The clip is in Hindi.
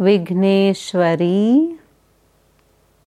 विघ्नेश्वरी।